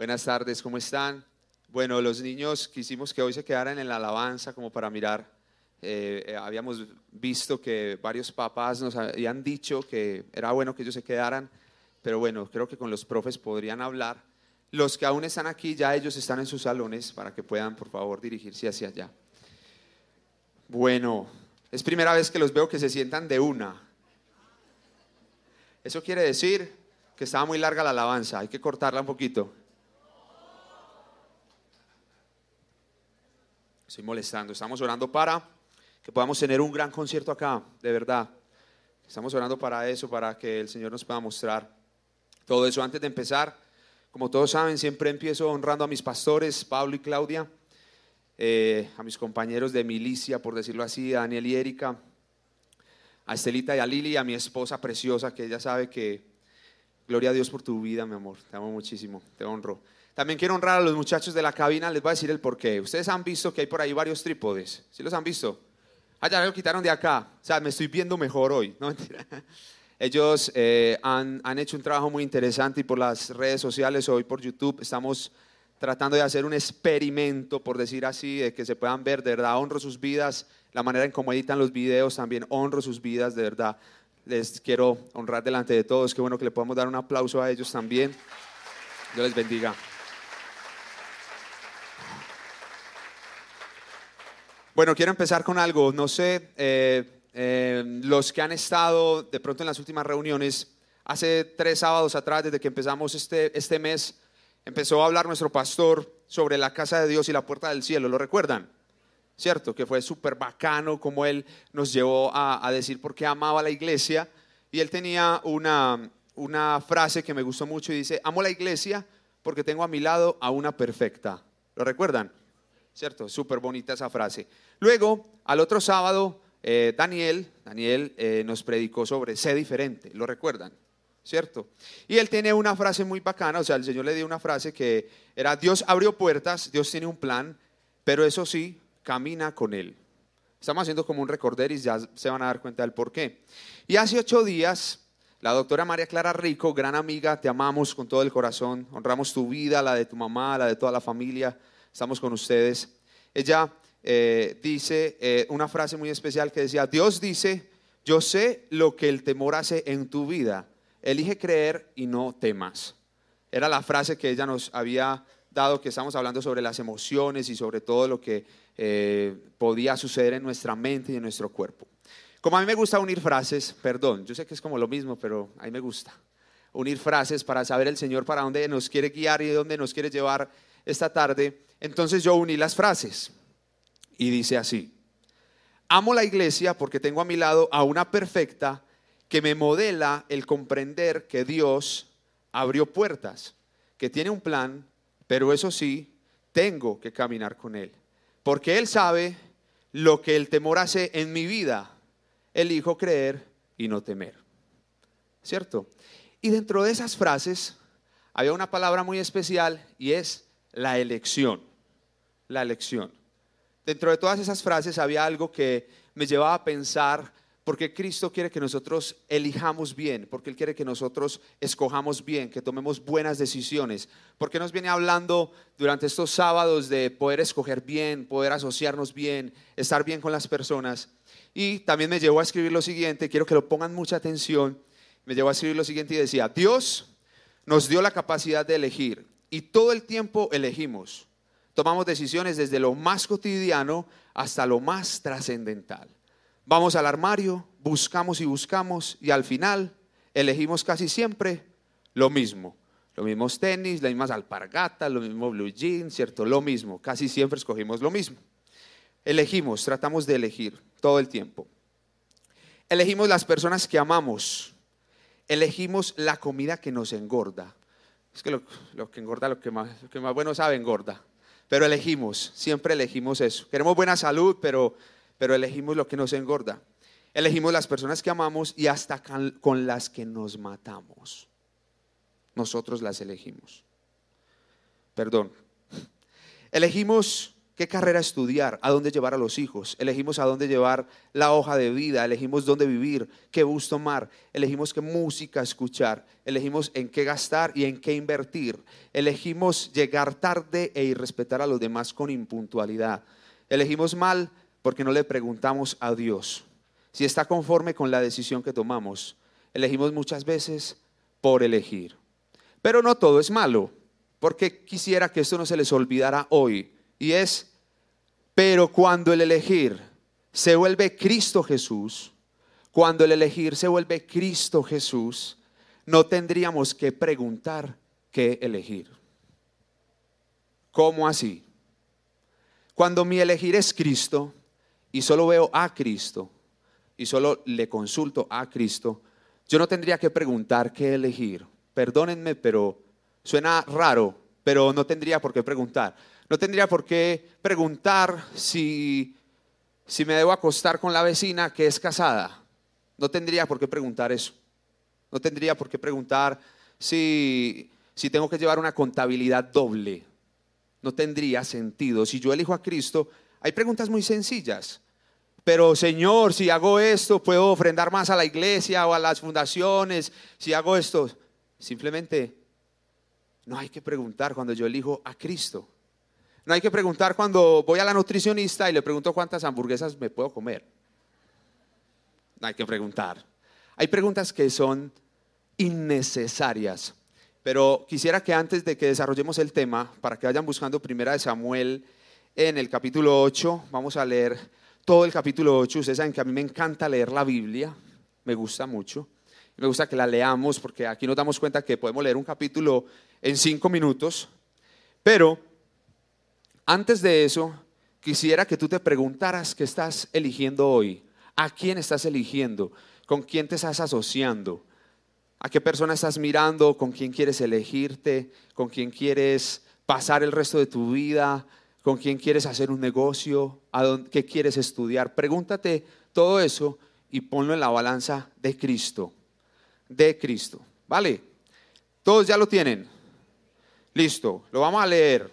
Buenas tardes, ¿cómo están? Bueno, los niños quisimos que hoy se quedaran en la alabanza como para mirar. Eh, eh, habíamos visto que varios papás nos habían dicho que era bueno que ellos se quedaran, pero bueno, creo que con los profes podrían hablar. Los que aún están aquí, ya ellos están en sus salones para que puedan, por favor, dirigirse hacia allá. Bueno, es primera vez que los veo que se sientan de una. Eso quiere decir que estaba muy larga la alabanza, hay que cortarla un poquito. Estoy molestando, estamos orando para que podamos tener un gran concierto acá, de verdad. Estamos orando para eso, para que el Señor nos pueda mostrar todo eso. Antes de empezar, como todos saben, siempre empiezo honrando a mis pastores, Pablo y Claudia, eh, a mis compañeros de milicia, por decirlo así, a Daniel y Erika, a Estelita y a Lili, a mi esposa preciosa, que ella sabe que, gloria a Dios por tu vida, mi amor, te amo muchísimo, te honro. También quiero honrar a los muchachos de la cabina, les voy a decir el porqué. Ustedes han visto que hay por ahí varios trípodes, ¿sí los han visto? Ah, ya lo quitaron de acá, o sea, me estoy viendo mejor hoy, no Ellos eh, han, han hecho un trabajo muy interesante y por las redes sociales, hoy por YouTube, estamos tratando de hacer un experimento, por decir así, de que se puedan ver, de verdad, honro sus vidas, la manera en cómo editan los videos, también honro sus vidas, de verdad. Les quiero honrar delante de todos, qué bueno que le podamos dar un aplauso a ellos también. Dios les bendiga. Bueno, quiero empezar con algo. No sé, eh, eh, los que han estado de pronto en las últimas reuniones, hace tres sábados atrás, desde que empezamos este, este mes, empezó a hablar nuestro pastor sobre la casa de Dios y la puerta del cielo. ¿Lo recuerdan? ¿Cierto? Que fue súper bacano como él nos llevó a, a, decir por qué amaba la iglesia. Y él tenía una, una frase que me gustó mucho y dice, amo la iglesia porque tengo a mi lado a una perfecta. ¿Lo recuerdan? ¿Cierto? Súper bonita esa frase. Luego, al otro sábado, eh, Daniel, Daniel eh, nos predicó sobre sé diferente, ¿lo recuerdan? ¿Cierto? Y él tiene una frase muy bacana, o sea, el Señor le dio una frase que era, Dios abrió puertas, Dios tiene un plan, pero eso sí, camina con él. Estamos haciendo como un recorder y ya se van a dar cuenta del por qué. Y hace ocho días, la doctora María Clara Rico, gran amiga, te amamos con todo el corazón, honramos tu vida, la de tu mamá, la de toda la familia, estamos con ustedes. Ella eh, dice eh, una frase muy especial que decía, Dios dice, yo sé lo que el temor hace en tu vida, elige creer y no temas. Era la frase que ella nos había dado, que estamos hablando sobre las emociones y sobre todo lo que eh, podía suceder en nuestra mente y en nuestro cuerpo. Como a mí me gusta unir frases, perdón, yo sé que es como lo mismo, pero a mí me gusta unir frases para saber el Señor para dónde nos quiere guiar y dónde nos quiere llevar esta tarde. Entonces yo uní las frases y dice así, amo la iglesia porque tengo a mi lado a una perfecta que me modela el comprender que Dios abrió puertas, que tiene un plan, pero eso sí, tengo que caminar con Él, porque Él sabe lo que el temor hace en mi vida. Elijo creer y no temer. ¿Cierto? Y dentro de esas frases había una palabra muy especial y es la elección. La elección. Dentro de todas esas frases había algo que me llevaba a pensar porque Cristo quiere que nosotros elijamos bien, porque Él quiere que nosotros escojamos bien, que tomemos buenas decisiones, porque nos viene hablando durante estos sábados de poder escoger bien, poder asociarnos bien, estar bien con las personas. Y también me llevó a escribir lo siguiente, quiero que lo pongan mucha atención, me llevó a escribir lo siguiente y decía, Dios nos dio la capacidad de elegir y todo el tiempo elegimos. Tomamos decisiones desde lo más cotidiano hasta lo más trascendental. Vamos al armario, buscamos y buscamos y al final elegimos casi siempre lo mismo. Los mismos tenis, las mismas alpargatas, los mismos blue jeans, ¿cierto? Lo mismo. Casi siempre escogimos lo mismo. Elegimos, tratamos de elegir todo el tiempo. Elegimos las personas que amamos. Elegimos la comida que nos engorda. Es que lo, que engorda, lo que, más, lo que más bueno sabe, engorda. Pero elegimos, siempre elegimos eso. Queremos buena salud, pero, pero elegimos lo que nos engorda. Elegimos las personas que amamos y hasta con las que nos matamos. Nosotros las elegimos. Perdón. Elegimos qué carrera estudiar, a dónde llevar a los hijos, elegimos a dónde llevar la hoja de vida, elegimos dónde vivir, qué bus tomar, elegimos qué música escuchar, elegimos en qué gastar y en qué invertir, elegimos llegar tarde e irrespetar a los demás con impuntualidad, elegimos mal porque no le preguntamos a Dios si está conforme con la decisión que tomamos. Elegimos muchas veces por elegir. Pero no todo es malo, porque quisiera que esto no se les olvidara hoy. Y es pero cuando el elegir se vuelve Cristo Jesús, cuando el elegir se vuelve Cristo Jesús, no tendríamos que preguntar qué elegir. ¿Cómo así? Cuando mi elegir es Cristo y solo veo a Cristo y solo le consulto a Cristo, yo no tendría que preguntar qué elegir. Perdónenme, pero suena raro, pero no tendría por qué preguntar. No tendría por qué preguntar si, si me debo acostar con la vecina que es casada. No tendría por qué preguntar eso. No tendría por qué preguntar si, si tengo que llevar una contabilidad doble. No tendría sentido. Si yo elijo a Cristo, hay preguntas muy sencillas. Pero Señor, si hago esto, puedo ofrendar más a la iglesia o a las fundaciones. Si hago esto, simplemente no hay que preguntar cuando yo elijo a Cristo. No hay que preguntar cuando voy a la nutricionista y le pregunto cuántas hamburguesas me puedo comer. No hay que preguntar. Hay preguntas que son innecesarias. Pero quisiera que antes de que desarrollemos el tema, para que vayan buscando primera de Samuel en el capítulo 8, vamos a leer todo el capítulo 8. Ustedes saben que a mí me encanta leer la Biblia, me gusta mucho. Me gusta que la leamos porque aquí nos damos cuenta que podemos leer un capítulo en cinco minutos. Pero antes de eso, quisiera que tú te preguntaras qué estás eligiendo hoy. ¿A quién estás eligiendo? ¿Con quién te estás asociando? ¿A qué persona estás mirando? ¿Con quién quieres elegirte? ¿Con quién quieres pasar el resto de tu vida? ¿Con quién quieres hacer un negocio? ¿A dónde, ¿Qué quieres estudiar? Pregúntate todo eso y ponlo en la balanza de Cristo. De Cristo. ¿Vale? Todos ya lo tienen. Listo, lo vamos a leer.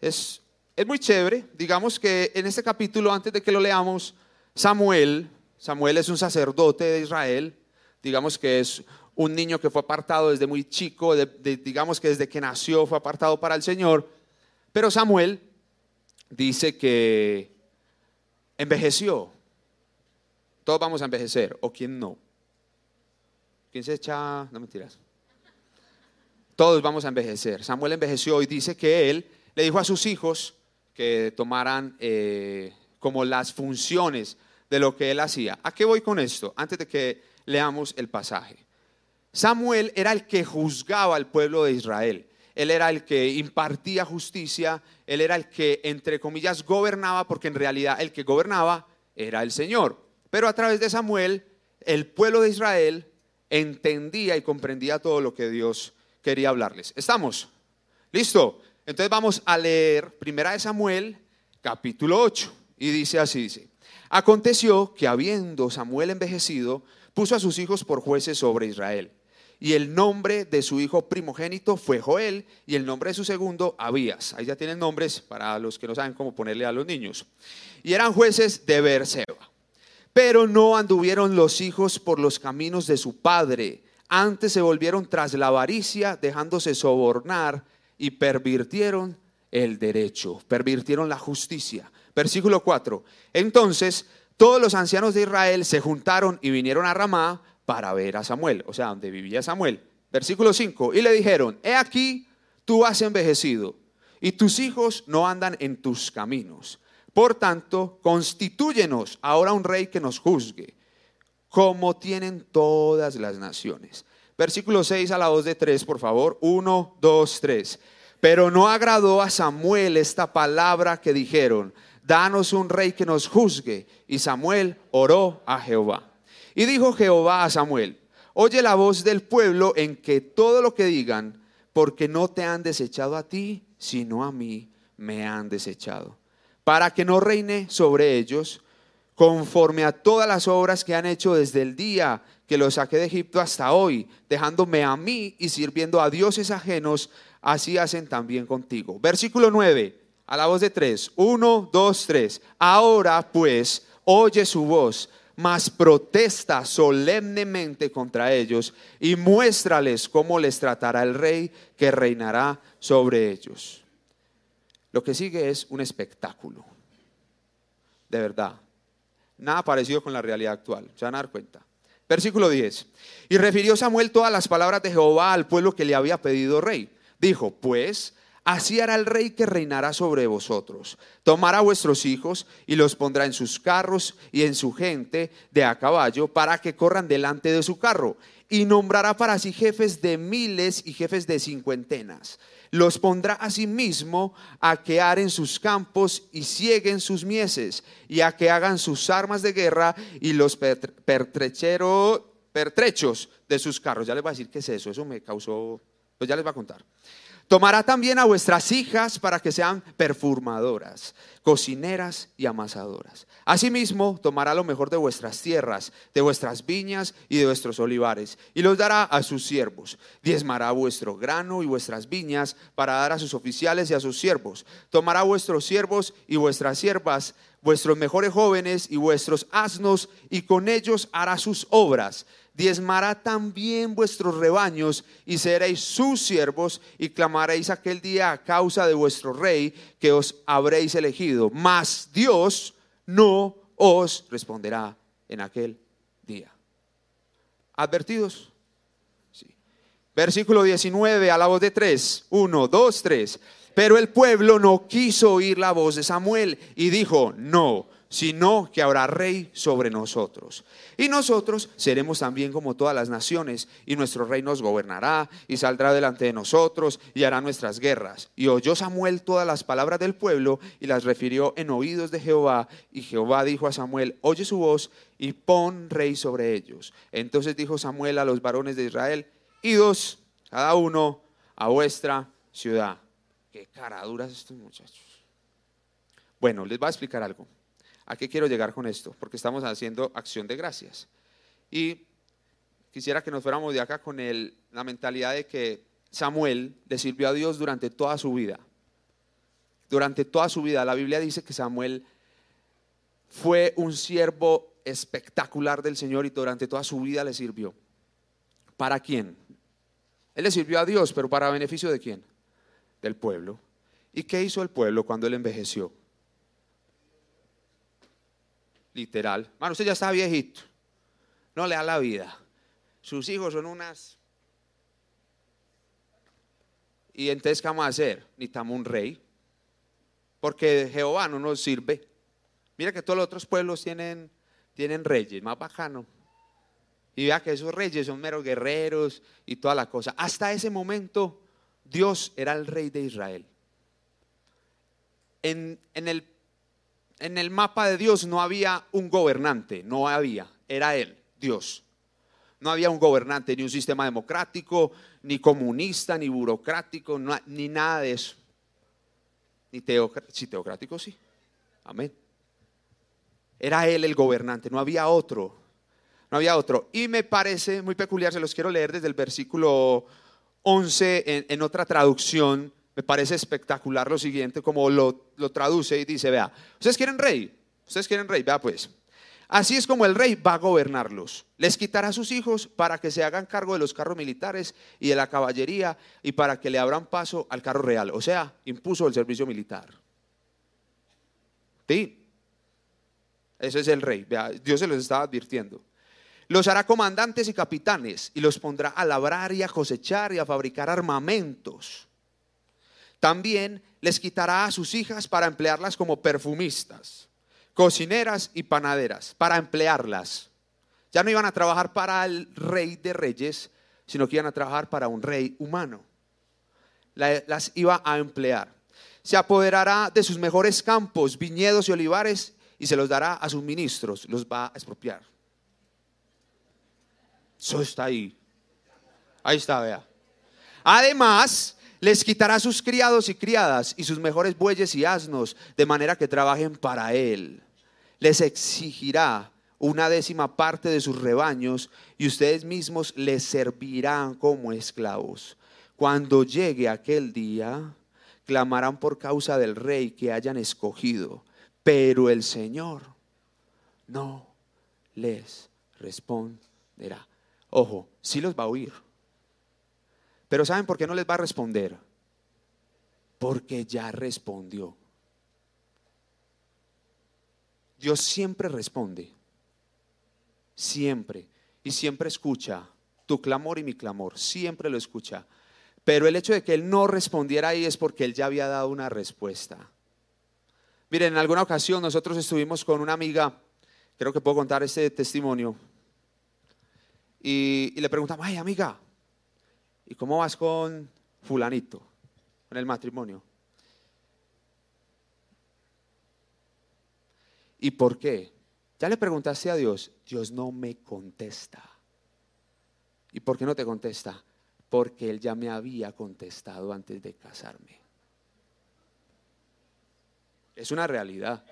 Es es muy chévere. Digamos que en este capítulo, antes de que lo leamos, Samuel, Samuel es un sacerdote de Israel, digamos que es un niño que fue apartado desde muy chico, digamos que desde que nació fue apartado para el Señor, pero Samuel dice que envejeció. Todos vamos a envejecer, o quién no. ¿Quién se echa? No mentiras. Todos vamos a envejecer. Samuel envejeció y dice que él le dijo a sus hijos, que tomaran eh, como las funciones de lo que él hacía. ¿A qué voy con esto? Antes de que leamos el pasaje. Samuel era el que juzgaba al pueblo de Israel. Él era el que impartía justicia, él era el que, entre comillas, gobernaba, porque en realidad el que gobernaba era el Señor. Pero a través de Samuel, el pueblo de Israel entendía y comprendía todo lo que Dios quería hablarles. ¿Estamos? ¿Listo? Entonces vamos a leer Primera de Samuel, capítulo 8, y dice así, dice, aconteció que habiendo Samuel envejecido, puso a sus hijos por jueces sobre Israel. Y el nombre de su hijo primogénito fue Joel y el nombre de su segundo Abías. Ahí ya tienen nombres para los que no saben cómo ponerle a los niños. Y eran jueces de Beerseba. Pero no anduvieron los hijos por los caminos de su padre. Antes se volvieron tras la avaricia, dejándose sobornar y pervirtieron el derecho, pervirtieron la justicia. Versículo 4. Entonces todos los ancianos de Israel se juntaron y vinieron a Ramá para ver a Samuel, o sea, donde vivía Samuel. Versículo 5. Y le dijeron, he aquí, tú has envejecido y tus hijos no andan en tus caminos. Por tanto, constitúyenos ahora un rey que nos juzgue, como tienen todas las naciones. Versículo 6 a la voz de 3, por favor. 1, 2, 3. Pero no agradó a Samuel esta palabra que dijeron, danos un rey que nos juzgue. Y Samuel oró a Jehová. Y dijo Jehová a Samuel, oye la voz del pueblo en que todo lo que digan, porque no te han desechado a ti, sino a mí me han desechado. Para que no reine sobre ellos, conforme a todas las obras que han hecho desde el día que los saqué de Egipto hasta hoy, dejándome a mí y sirviendo a dioses ajenos, así hacen también contigo. Versículo 9. A la voz de tres. Uno, dos, tres. Ahora pues, oye su voz, mas protesta solemnemente contra ellos y muéstrales cómo les tratará el rey que reinará sobre ellos. Lo que sigue es un espectáculo. De verdad. Nada parecido con la realidad actual. Se van a dar cuenta. Versículo 10. Y refirió Samuel todas las palabras de Jehová al pueblo que le había pedido rey. Dijo, pues, así hará el rey que reinará sobre vosotros. Tomará vuestros hijos y los pondrá en sus carros y en su gente de a caballo para que corran delante de su carro. Y nombrará para sí jefes de miles y jefes de cincuentenas los pondrá a sí mismo a que aren sus campos y cieguen sus mieses, y a que hagan sus armas de guerra y los pertrechos de sus carros. Ya les voy a decir qué es eso, eso me causó, pues ya les voy a contar. Tomará también a vuestras hijas para que sean perfumadoras, cocineras y amasadoras. Asimismo, tomará lo mejor de vuestras tierras, de vuestras viñas y de vuestros olivares, y los dará a sus siervos. Diezmará vuestro grano y vuestras viñas para dar a sus oficiales y a sus siervos. Tomará vuestros siervos y vuestras siervas, vuestros mejores jóvenes y vuestros asnos, y con ellos hará sus obras diezmará también vuestros rebaños y seréis sus siervos y clamaréis aquel día a causa de vuestro rey que os habréis elegido. Mas Dios no os responderá en aquel día. ¿Advertidos? Sí. Versículo 19 a la voz de tres. Uno, dos, tres. Pero el pueblo no quiso oír la voz de Samuel y dijo, no sino que habrá rey sobre nosotros. Y nosotros seremos también como todas las naciones, y nuestro rey nos gobernará, y saldrá delante de nosotros, y hará nuestras guerras. Y oyó Samuel todas las palabras del pueblo, y las refirió en oídos de Jehová, y Jehová dijo a Samuel, oye su voz, y pon rey sobre ellos. Entonces dijo Samuel a los varones de Israel, idos cada uno a vuestra ciudad. Qué caraduras estos muchachos. Bueno, les voy a explicar algo. ¿A qué quiero llegar con esto? Porque estamos haciendo acción de gracias. Y quisiera que nos fuéramos de acá con la mentalidad de que Samuel le sirvió a Dios durante toda su vida. Durante toda su vida. La Biblia dice que Samuel fue un siervo espectacular del Señor y durante toda su vida le sirvió. ¿Para quién? Él le sirvió a Dios, pero para beneficio de quién? Del pueblo. ¿Y qué hizo el pueblo cuando él envejeció? Literal. Mano, usted ya está viejito. No le da la vida. Sus hijos son unas... Y entonces, ¿qué vamos a hacer? Necesitamos un rey. Porque Jehová no nos sirve. Mira que todos los otros pueblos tienen, tienen reyes, más bacano. Y vea que esos reyes son meros guerreros y toda la cosa. Hasta ese momento, Dios era el rey de Israel. En, en el en el mapa de Dios no había un gobernante, no había, era Él, Dios. No había un gobernante, ni un sistema democrático, ni comunista, ni burocrático, ni nada de eso. Ni teocrático, sí, teocrático sí. Amén. Era Él el gobernante, no había otro. No había otro. Y me parece muy peculiar, se los quiero leer desde el versículo 11 en, en otra traducción me parece espectacular lo siguiente, como lo, lo traduce y dice, vea, ustedes quieren rey, ustedes quieren rey, vea pues. Así es como el rey va a gobernarlos. Les quitará a sus hijos para que se hagan cargo de los carros militares y de la caballería y para que le abran paso al carro real. O sea, impuso el servicio militar. Sí. Ese es el rey. Dios se los estaba advirtiendo. Los hará comandantes y capitanes y los pondrá a labrar y a cosechar y a fabricar armamentos también les quitará a sus hijas para emplearlas como perfumistas, cocineras y panaderas, para emplearlas. Ya no iban a trabajar para el rey de reyes, sino que iban a trabajar para un rey humano. Las iba a emplear. Se apoderará de sus mejores campos, viñedos y olivares y se los dará a sus ministros, los va a expropiar. Eso está ahí. Ahí está, vea. Además, les quitará sus criados y criadas y sus mejores bueyes y asnos, de manera que trabajen para él. Les exigirá una décima parte de sus rebaños y ustedes mismos les servirán como esclavos. Cuando llegue aquel día, clamarán por causa del rey que hayan escogido, pero el Señor no les responderá. Ojo, sí los va a oír. Pero ¿saben por qué no les va a responder? Porque ya respondió. Dios siempre responde. Siempre. Y siempre escucha tu clamor y mi clamor. Siempre lo escucha. Pero el hecho de que Él no respondiera ahí es porque Él ya había dado una respuesta. Miren, en alguna ocasión nosotros estuvimos con una amiga, creo que puedo contar este testimonio, y, y le preguntamos, ay amiga, ¿y cómo vas con fulanito, con el matrimonio? ¿Y por qué? Ya le preguntaste a Dios, Dios no me contesta. ¿Y por qué no te contesta? Porque Él ya me había contestado antes de casarme. Es una realidad.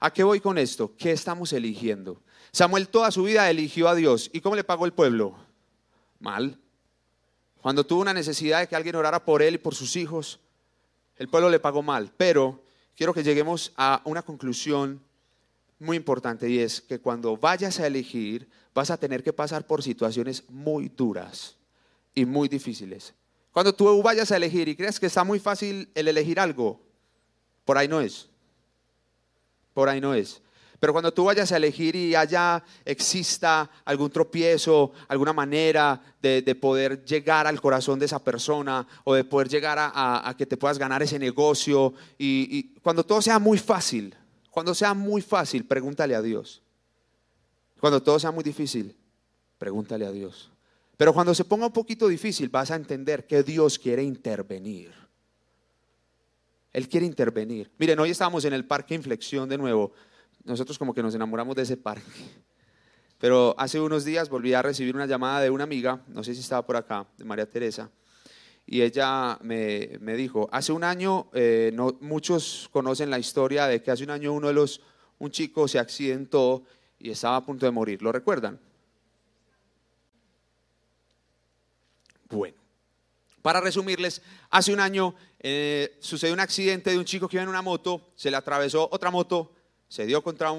¿A qué voy con esto? ¿Qué estamos eligiendo? Samuel toda su vida eligió a Dios. ¿Y cómo le pagó el pueblo? Mal. Cuando tuvo una necesidad de que alguien orara por él y por sus hijos, el pueblo le pagó mal. Pero quiero que lleguemos a una conclusión muy importante y es que cuando vayas a elegir vas a tener que pasar por situaciones muy duras y muy difíciles. Cuando tú vayas a elegir y creas que está muy fácil el elegir algo, por ahí no es. Por ahí no es. Pero cuando tú vayas a elegir y haya, exista algún tropiezo, alguna manera de, poder llegar al corazón de esa persona o de poder llegar a, que te puedas ganar ese negocio, y cuando todo sea muy fácil, cuando sea muy fácil, pregúntale a Dios. Cuando todo sea muy difícil, pregúntale a Dios. Pero cuando se ponga un poquito difícil, vas a entender que Dios quiere intervenir. Él quiere intervenir. Miren, hoy estamos en el Parque Inflexión de nuevo. Nosotros como que nos enamoramos de ese parque. Pero hace unos días volví a recibir una llamada de una amiga, no sé si estaba por acá, de María Teresa, y ella me, dijo, hace un año, eh, muchos conocen la historia de que hace un año uno de los, un chico se accidentó y estaba a punto de morir, ¿lo recuerdan? Bueno, para resumirles, hace un año eh, sucedió un accidente de un chico que iba en una moto, se le atravesó otra moto, se dio contra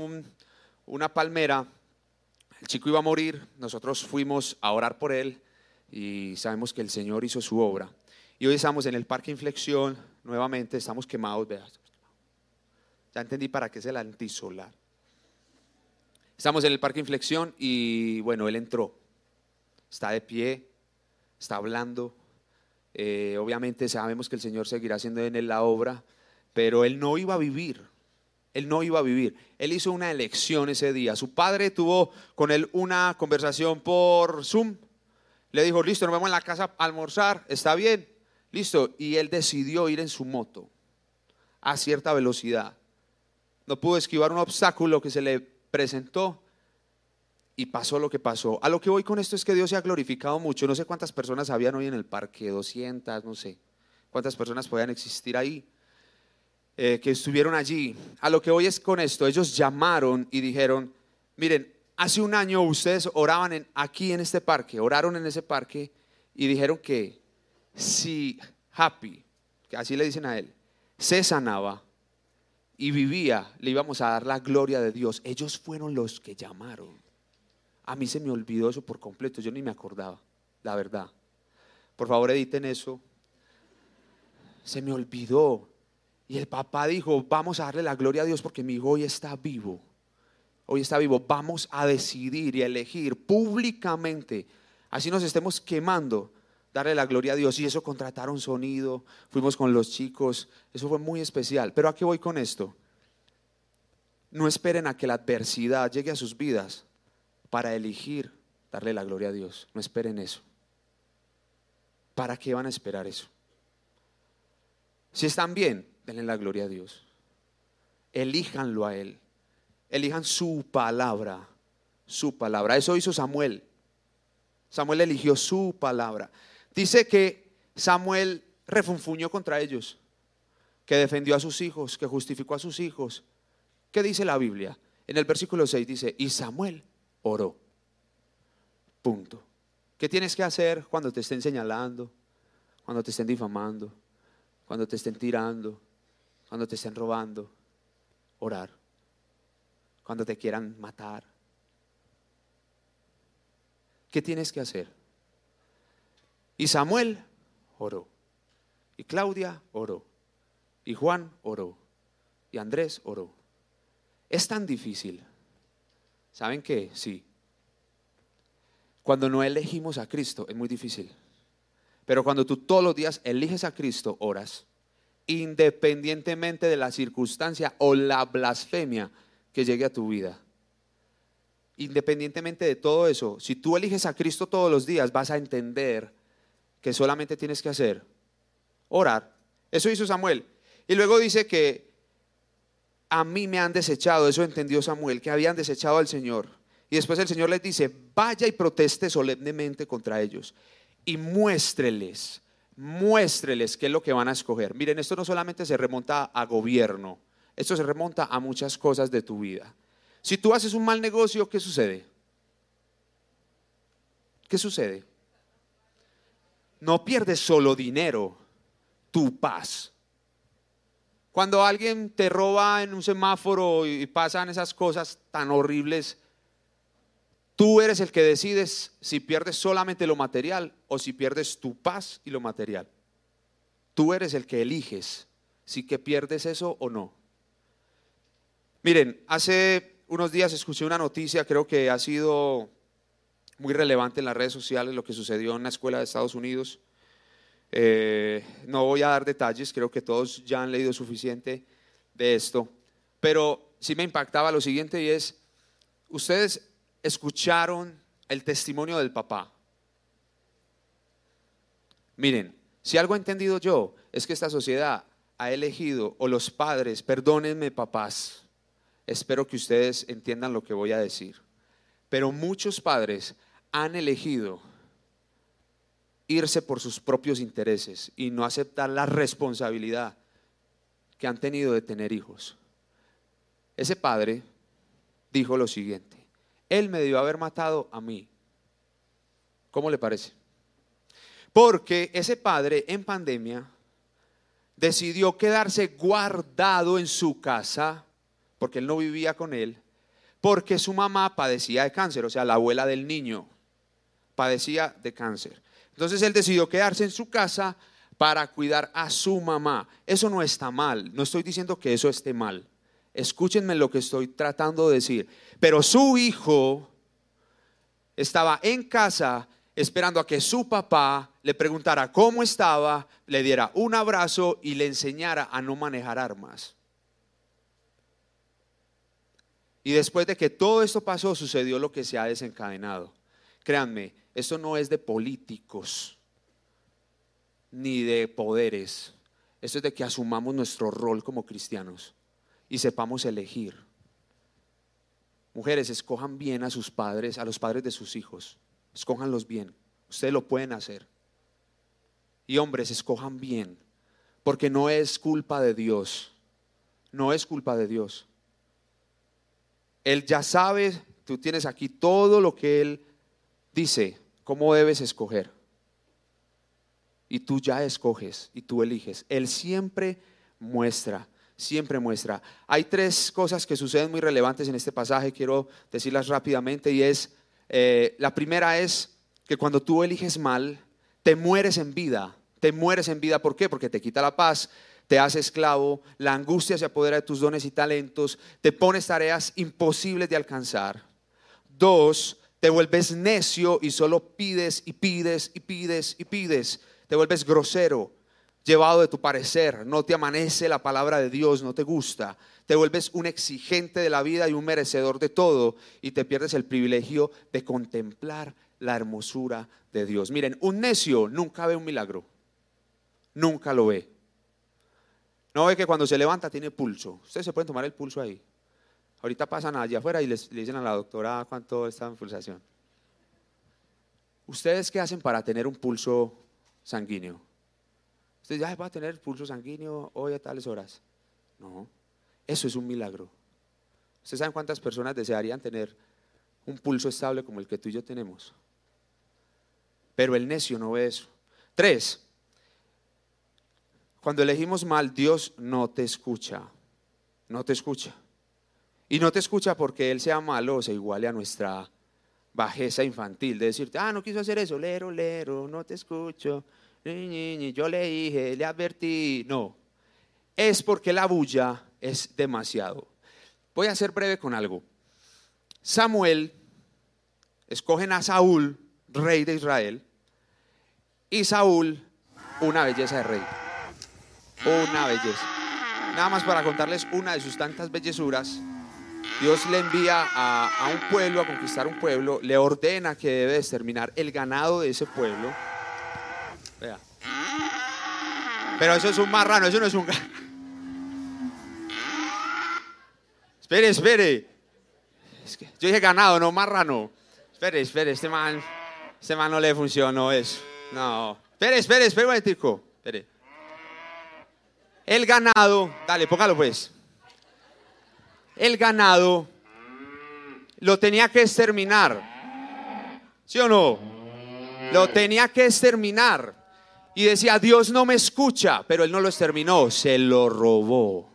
una palmera, el chico iba a morir, nosotros fuimos a orar por él y sabemos que el Señor hizo su obra. Y hoy estamos en el Parque Inflexión, nuevamente estamos quemados, ya entendí para qué es el antisolar. Estamos en el Parque Inflexión y bueno, él entró, está de pie, está hablando. Eh, obviamente sabemos que el Señor seguirá haciendo en él la obra, pero él no iba a vivir. Él no iba a vivir. Él hizo una elección ese día. Su padre tuvo con él una conversación por Zoom. Le dijo, listo, nos vemos en la casa a almorzar. Está bien. Listo. Y él decidió ir en su moto a cierta velocidad. No pudo esquivar un obstáculo que se le presentó y pasó lo que pasó. A lo que voy con esto es que Dios se ha glorificado mucho. No sé cuántas personas habían hoy en el parque, 200, no sé cuántas personas podían existir ahí, eh, que estuvieron allí. A lo que voy es con esto. Ellos llamaron y dijeron, miren, hace un año ustedes oraban aquí en este parque, oraron en ese parque y dijeron que si Happy, que así le dicen a él, se sanaba y vivía, le íbamos a dar la gloria de Dios. Ellos fueron los que llamaron. A mí se me olvidó eso por completo, yo ni me acordaba, la verdad. Por favor, editen eso. Se me olvidó. Y el papá dijo, vamos a darle la gloria a Dios porque mi hijo hoy está vivo. Hoy está vivo. Vamos a decidir y elegir públicamente, así nos estemos quemando, darle la gloria a Dios. Y eso contrataron sonido, fuimos con los chicos, eso fue muy especial. Pero ¿a qué voy con esto? No esperen a que la adversidad llegue a sus vidas para elegir darle la gloria a Dios. No esperen eso. ¿Para qué van a esperar eso? Si están bien, denle la gloria a Dios. Elíjanlo a Él. Elijan su palabra. Su palabra. Eso hizo Samuel. Samuel eligió su palabra. Dice que Samuel refunfuñó contra ellos, que defendió a sus hijos, que justificó a sus hijos. ¿Qué dice la Biblia? En el versículo 6 dice, y Samuel oró. Punto. ¿Qué tienes que hacer cuando te estén señalando? cuando te estén difamando, cuando te estén tirando, cuando te estén robando, orar, cuando te quieran matar. ¿Qué tienes que hacer? Y Samuel oró, y Claudia oró, y Juan oró, y Andrés oró. Es tan difícil. ¿Saben qué? Sí. Cuando no elegimos a Cristo es muy difícil. Pero cuando tú todos los días eliges a Cristo, oras, independientemente de la circunstancia o la blasfemia que llegue a tu vida. Independientemente de todo eso, si tú eliges a Cristo todos los días, vas a entender que solamente tienes que hacer orar. Eso hizo Samuel. Y luego dice que a mí me han desechado, eso entendió Samuel, que habían desechado al Señor. Y después el Señor les dice, vaya y proteste solemnemente contra ellos y muéstreles, muéstreles qué es lo que van a escoger. Miren, esto no solamente se remonta a gobierno, esto se remonta a muchas cosas de tu vida. Si tú haces un mal negocio, ¿qué sucede? ¿Qué sucede? No pierdes solo dinero, tu paz. Cuando alguien te roba en un semáforo y pasan esas cosas tan horribles, Tú eres el que decides si pierdes solamente lo material o si pierdes tu paz y lo material. Tú eres el que eliges si que pierdes eso o no. Miren, hace unos días escuché una noticia, creo que ha sido muy relevante en las redes sociales lo que sucedió en una escuela de Estados Unidos. Eh, no voy a dar detalles, creo que todos ya han leído suficiente de esto, pero sí me impactaba lo siguiente y es, ustedes escucharon el testimonio del papá. Miren, si algo he entendido yo es que esta sociedad ha elegido, o los padres, perdónenme papás, espero que ustedes entiendan lo que voy a decir, pero muchos padres han elegido irse por sus propios intereses y no aceptar la responsabilidad que han tenido de tener hijos. Ese padre dijo lo siguiente, él me debió haber matado a mí. ¿Cómo le parece? Porque ese padre en pandemia decidió quedarse guardado en su casa, porque él no vivía con él, porque su mamá padecía de cáncer, o sea, la abuela del niño padecía de cáncer. Entonces él decidió quedarse en su casa para cuidar a su mamá. Eso no está mal, no estoy diciendo que eso esté mal. Escúchenme lo que estoy tratando de decir. Pero su hijo estaba en casa esperando a que su papá le preguntara cómo estaba, le diera un abrazo y le enseñara a no manejar armas. Y después de que todo esto pasó, sucedió lo que se ha desencadenado. Créanme, esto no es de políticos ni de poderes. Esto es de que asumamos nuestro rol como cristianos y sepamos elegir. Mujeres, escojan bien a sus padres, a los padres de sus hijos. Escojanlos bien. Ustedes lo pueden hacer. Y hombres, escojan bien. Porque no es culpa de Dios. No es culpa de Dios. Él ya sabe, tú tienes aquí todo lo que Él dice, cómo debes escoger. Y tú ya escoges y tú eliges. Él siempre muestra siempre muestra. Hay tres cosas que suceden muy relevantes en este pasaje, quiero decirlas rápidamente, y es, eh, la primera es que cuando tú eliges mal, te mueres en vida, te mueres en vida, ¿por qué? Porque te quita la paz, te hace esclavo, la angustia se apodera de tus dones y talentos, te pones tareas imposibles de alcanzar. Dos, te vuelves necio y solo pides y pides y pides y pides, te vuelves grosero, llevado de tu parecer, no te amanece la palabra de Dios, no te gusta, te vuelves un exigente de la vida y un merecedor de todo y te pierdes el privilegio de contemplar la hermosura de Dios. Miren, un necio nunca ve un milagro, nunca lo ve. No ve que cuando se levanta tiene pulso. Ustedes se pueden tomar el pulso ahí. Ahorita pasan allá afuera y les, le dicen a la doctora cuánto está en pulsación. ¿Ustedes qué hacen para tener un pulso sanguíneo? Usted ya va a tener pulso sanguíneo hoy a tales horas. No, eso es un milagro. ¿Ustedes saben cuántas personas desearían tener un pulso estable como el que tú y yo tenemos? Pero el necio no ve eso. Tres, cuando elegimos mal, Dios no te escucha. No te escucha. Y no te escucha porque Él sea malo o se iguale a nuestra bajeza infantil de decirte, ah, no quiso hacer eso, lero, lero, no te escucho, yo le dije, le advertí. No, es porque la bulla es demasiado. Voy a ser breve con algo. Samuel escogen a Saúl, rey de Israel, y Saúl, una belleza de rey. Una belleza. Nada más para contarles una de sus tantas bellezuras. Dios le envía a, un pueblo a conquistar un pueblo, le ordena que debe exterminar el ganado de ese pueblo. Vea. Pero eso es un marrano, eso no es un Espere, espere. yo dije ganado, no marrano. Espere, espere, este man, este man no le funcionó eso. No. Espere, espere, espere un momentico. Espere. El ganado, dale, póngalo pues. El ganado lo tenía que exterminar. ¿Sí o no? Lo tenía que exterminar. Y decía, Dios no me escucha, pero él no lo exterminó, se lo robó.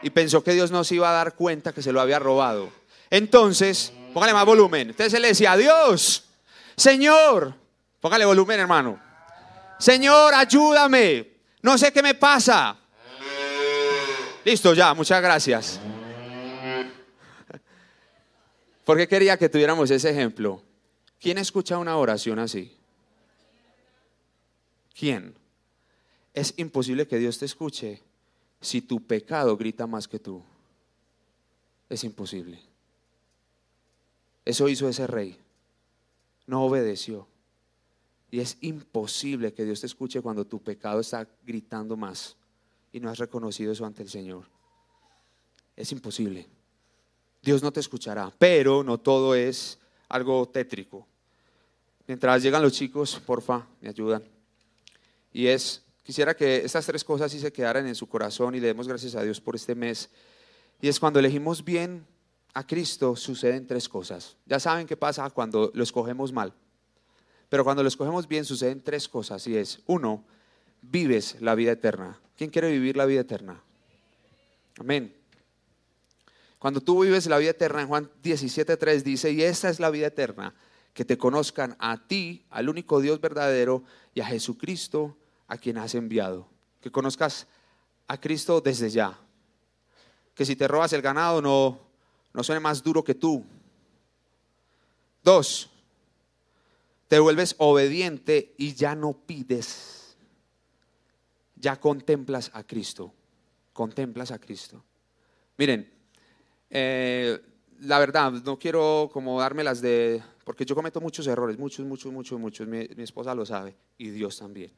Y pensó que Dios no se iba a dar cuenta que se lo había robado. Entonces, póngale más volumen. Entonces él decía, Dios, Señor, póngale volumen hermano. Señor, ayúdame. No sé qué me pasa. Listo, ya, muchas gracias. Porque quería que tuviéramos ese ejemplo. ¿Quién escucha una oración así? ¿Quién? Es imposible que Dios te escuche si tu pecado grita más que tú. Es imposible. Eso hizo ese rey. No obedeció. Y es imposible que Dios te escuche cuando tu pecado está gritando más y no has reconocido eso ante el Señor. Es imposible. Dios no te escuchará, pero no todo es algo tétrico. Mientras llegan los chicos, porfa, me ayudan. Y es, quisiera que estas tres cosas sí se quedaran en su corazón y le demos gracias a Dios por este mes. Y es cuando elegimos bien a Cristo, suceden tres cosas. Ya saben qué pasa cuando lo escogemos mal. Pero cuando lo escogemos bien, suceden tres cosas. Y es, uno, vives la vida eterna. ¿Quién quiere vivir la vida eterna? Amén. Cuando tú vives la vida eterna, en Juan 17.3 dice, y esta es la vida eterna, que te conozcan a ti, al único Dios verdadero, y a Jesucristo, a quien has enviado. Que conozcas a Cristo desde ya. Que si te robas el ganado no, no suene más duro que tú. Dos, te vuelves obediente y ya no pides. Ya contemplas a Cristo. Contemplas a Cristo. Miren, eh, la verdad, no quiero como darme las de, porque yo cometo muchos errores, muchos, muchos, muchos, muchos. Mi, esposa lo sabe y Dios también.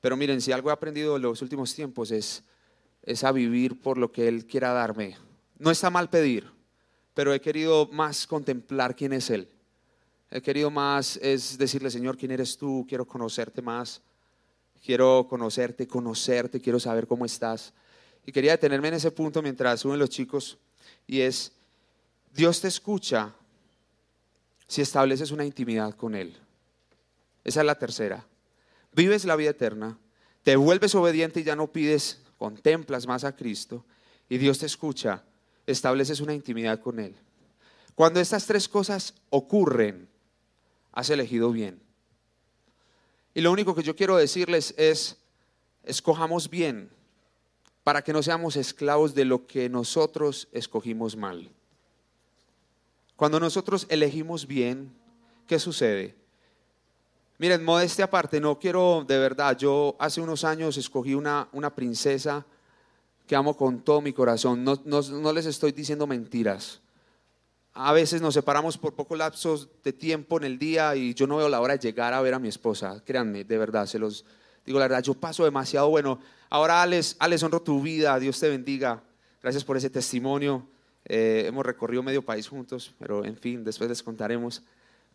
Pero miren, si algo he aprendido en los últimos tiempos es, es a vivir por lo que Él quiera darme. No está mal pedir, pero he querido más contemplar quién es Él. He querido más es decirle, Señor, quién eres tú, quiero conocerte más, quiero conocerte, conocerte, quiero saber cómo estás. Y quería detenerme en ese punto mientras suben los chicos y es, Dios te escucha si estableces una intimidad con Él. Esa es la tercera. Vives la vida eterna, te vuelves obediente y ya no pides, contemplas más a Cristo y Dios te escucha, estableces una intimidad con Él. Cuando estas tres cosas ocurren, has elegido bien. Y lo único que yo quiero decirles es, escojamos bien, para que no seamos esclavos de lo que nosotros escogimos mal. Cuando nosotros elegimos bien, ¿qué sucede? Miren, modestia aparte, no quiero de verdad, yo hace unos años escogí una, una princesa que amo con todo mi corazón, no, no les estoy diciendo mentiras. A veces nos separamos por pocos lapsos de tiempo en el día y yo no veo la hora de llegar a ver a mi esposa, créanme, de verdad, se los digo la verdad, yo paso demasiado bueno Ahora, Alex, Alex, honro tu vida, Dios te bendiga. Gracias por ese testimonio. Eh, hemos recorrido medio país juntos, pero en fin, después les contaremos.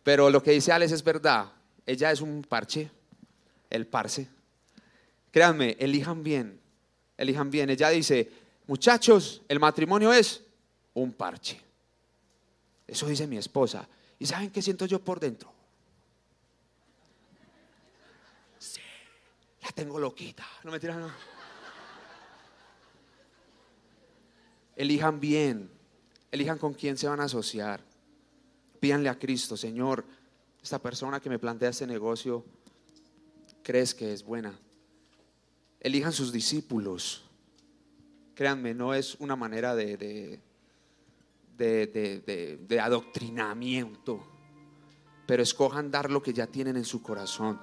Pero lo que dice Alex es verdad. Ella es un parche, el parce. Créanme, elijan bien, elijan bien. Ella dice, muchachos, el matrimonio es un parche. Eso dice mi esposa. ¿Y saben qué siento yo por dentro? Sí, la tengo loquita. No me tiran, no. Elijan bien, elijan con quién se van a asociar. Pídanle a Cristo, Señor, esta persona que me plantea este negocio, ¿crees que es buena? Elijan sus discípulos. Créanme, no es una manera de, de, de, de adoctrinamiento, pero escojan dar lo que ya tienen en su corazón.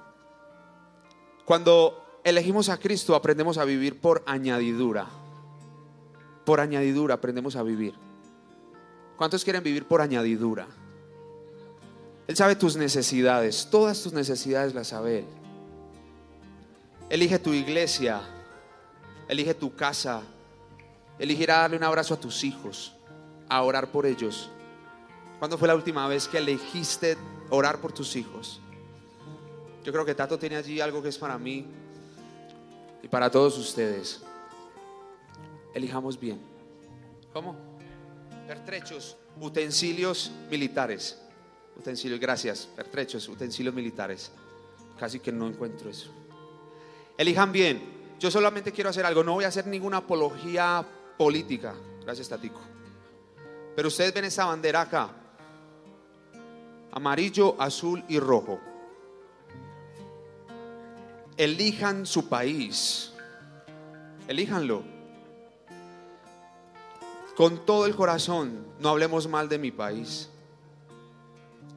Cuando elegimos a Cristo, aprendemos a vivir por añadidura. Por añadidura aprendemos a vivir. ¿Cuántos quieren vivir por añadidura? Él sabe tus necesidades, todas tus necesidades las sabe Él. Elige tu iglesia, elige tu casa, elige darle un abrazo a tus hijos, a orar por ellos. ¿Cuándo fue la última vez que elegiste orar por tus hijos? Yo creo que Tato tiene allí algo que es para mí y para todos ustedes. Elijamos bien. ¿Cómo? Pertrechos, utensilios militares. Utensilios, gracias. Pertrechos, utensilios militares. Casi que no encuentro eso. Elijan bien. Yo solamente quiero hacer algo. No voy a hacer ninguna apología política. Gracias, Tatico. Pero ustedes ven esa bandera acá. Amarillo, azul y rojo. Elijan su país. Elíjanlo. Con todo el corazón, no hablemos mal de mi país.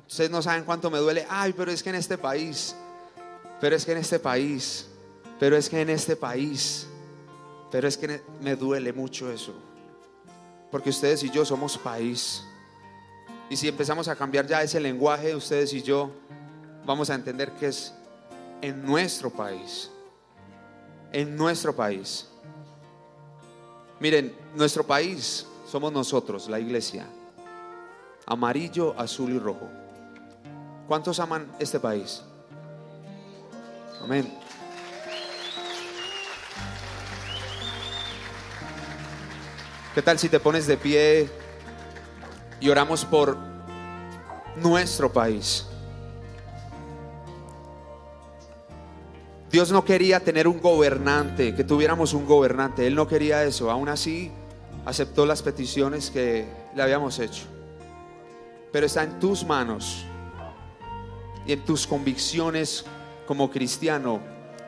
Ustedes no saben cuánto me duele. Ay, pero es que en este país, pero es que en este país, pero es que en este país, pero es que me duele mucho eso. Porque ustedes y yo somos país. Y si empezamos a cambiar ya ese lenguaje, ustedes y yo, vamos a entender que es en nuestro país. En nuestro país. Miren, nuestro país somos nosotros, la iglesia. Amarillo, azul y rojo. ¿Cuántos aman este país? Amén. ¿Qué tal si te pones de pie y oramos por nuestro país? Dios no quería tener un gobernante, que tuviéramos un gobernante. Él no quería eso. Aún así, aceptó las peticiones que le habíamos hecho. Pero está en tus manos y en tus convicciones como cristiano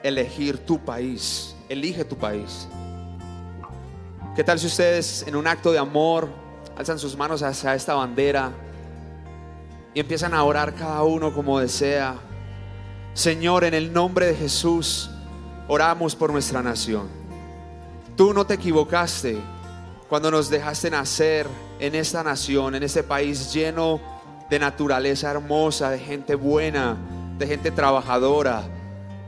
elegir tu país. Elige tu país. ¿Qué tal si ustedes en un acto de amor alzan sus manos hacia esta bandera y empiezan a orar cada uno como desea? Señor, en el nombre de Jesús, oramos por nuestra nación. Tú no te equivocaste cuando nos dejaste nacer en esta nación, en este país lleno de naturaleza hermosa, de gente buena, de gente trabajadora.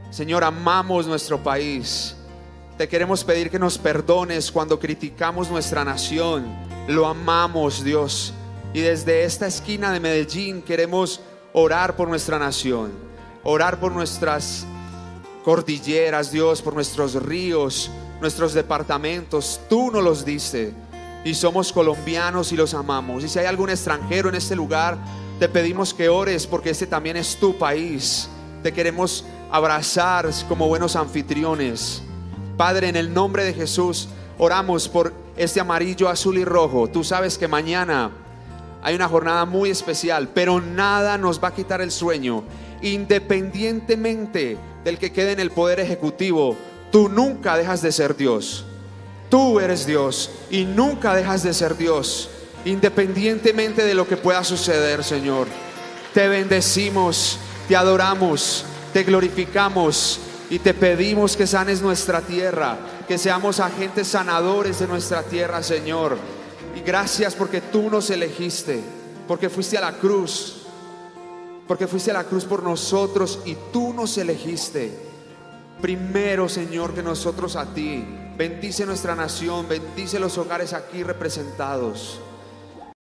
Señor, amamos nuestro país. Te queremos pedir que nos perdones cuando criticamos nuestra nación. Lo amamos, Dios. Y desde esta esquina de Medellín queremos orar por nuestra nación orar por nuestras cordilleras, Dios, por nuestros ríos, nuestros departamentos. Tú nos los diste y somos colombianos y los amamos. Y si hay algún extranjero en este lugar, te pedimos que ores porque este también es tu país. Te queremos abrazar como buenos anfitriones. Padre, en el nombre de Jesús, oramos por este amarillo, azul y rojo. Tú sabes que mañana hay una jornada muy especial, pero nada nos va a quitar el sueño independientemente del que quede en el poder ejecutivo, tú nunca dejas de ser Dios. Tú eres Dios y nunca dejas de ser Dios, independientemente de lo que pueda suceder, Señor. Te bendecimos, te adoramos, te glorificamos y te pedimos que sanes nuestra tierra, que seamos agentes sanadores de nuestra tierra, Señor. Y gracias porque tú nos elegiste, porque fuiste a la cruz porque fuiste a la cruz por nosotros y tú nos elegiste. Primero, Señor, que nosotros a ti. Bendice nuestra nación, bendice los hogares aquí representados.